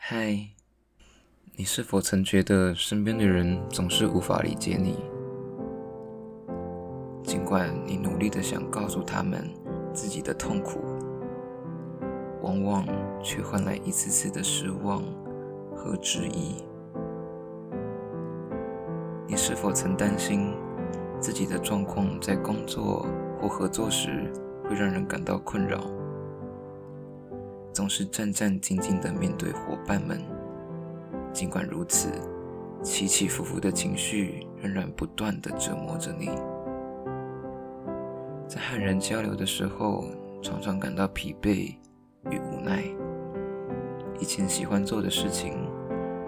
嗨，你是否曾觉得身边的人总是无法理解你？尽管你努力的想告诉他们自己的痛苦，往往却换来一次次的失望和质疑。你是否曾担心自己的状况在工作或合作时会让人感到困扰？总是战战兢兢地面对伙伴们，尽管如此，起起伏伏的情绪仍然不断地折磨着你。在和人交流的时候，常常感到疲惫与无奈。以前喜欢做的事情，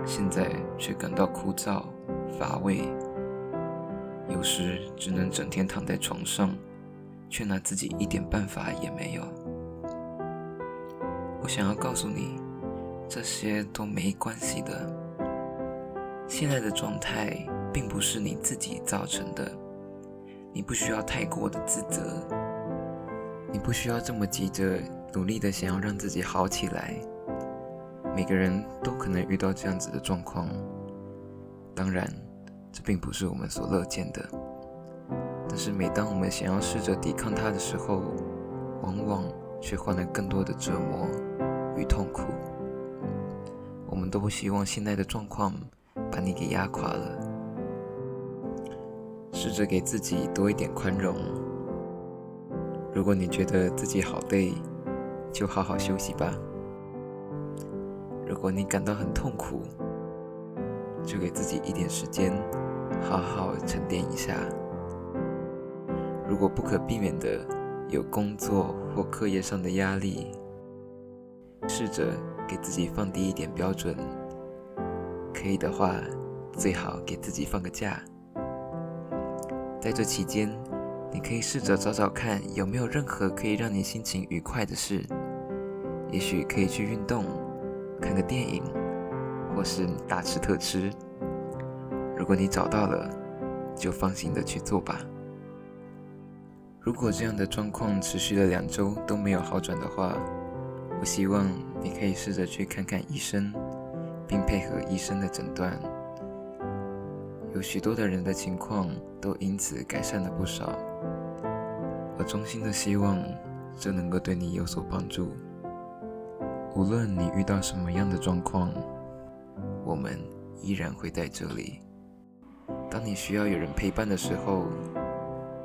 现在却感到枯燥乏味。有时只能整天躺在床上，却拿自己一点办法也没有。我想要告诉你，这些都没关系的。现在的状态并不是你自己造成的，你不需要太过的自责，你不需要这么急着努力的想要让自己好起来。每个人都可能遇到这样子的状况，当然，这并不是我们所乐见的。但是每当我们想要试着抵抗它的时候，往往却换来更多的折磨。与痛苦，我们都不希望现在的状况把你给压垮了。试着给自己多一点宽容。如果你觉得自己好累，就好好休息吧。如果你感到很痛苦，就给自己一点时间，好好沉淀一下。如果不可避免的有工作或课业上的压力，试着给自己放低一点标准，可以的话，最好给自己放个假。在这期间，你可以试着找找看有没有任何可以让你心情愉快的事，也许可以去运动、看个电影，或是大吃特吃。如果你找到了，就放心的去做吧。如果这样的状况持续了两周都没有好转的话，我希望你可以试着去看看医生，并配合医生的诊断。有许多的人的情况都因此改善了不少。我衷心的希望这能够对你有所帮助。无论你遇到什么样的状况，我们依然会在这里。当你需要有人陪伴的时候，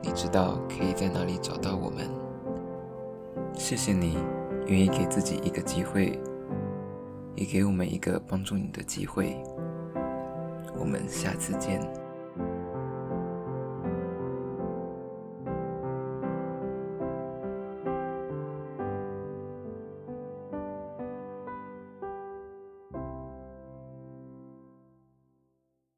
你知道可以在哪里找到我们。谢谢你。愿意给自己一个机会，也给我们一个帮助你的机会。我们下次见。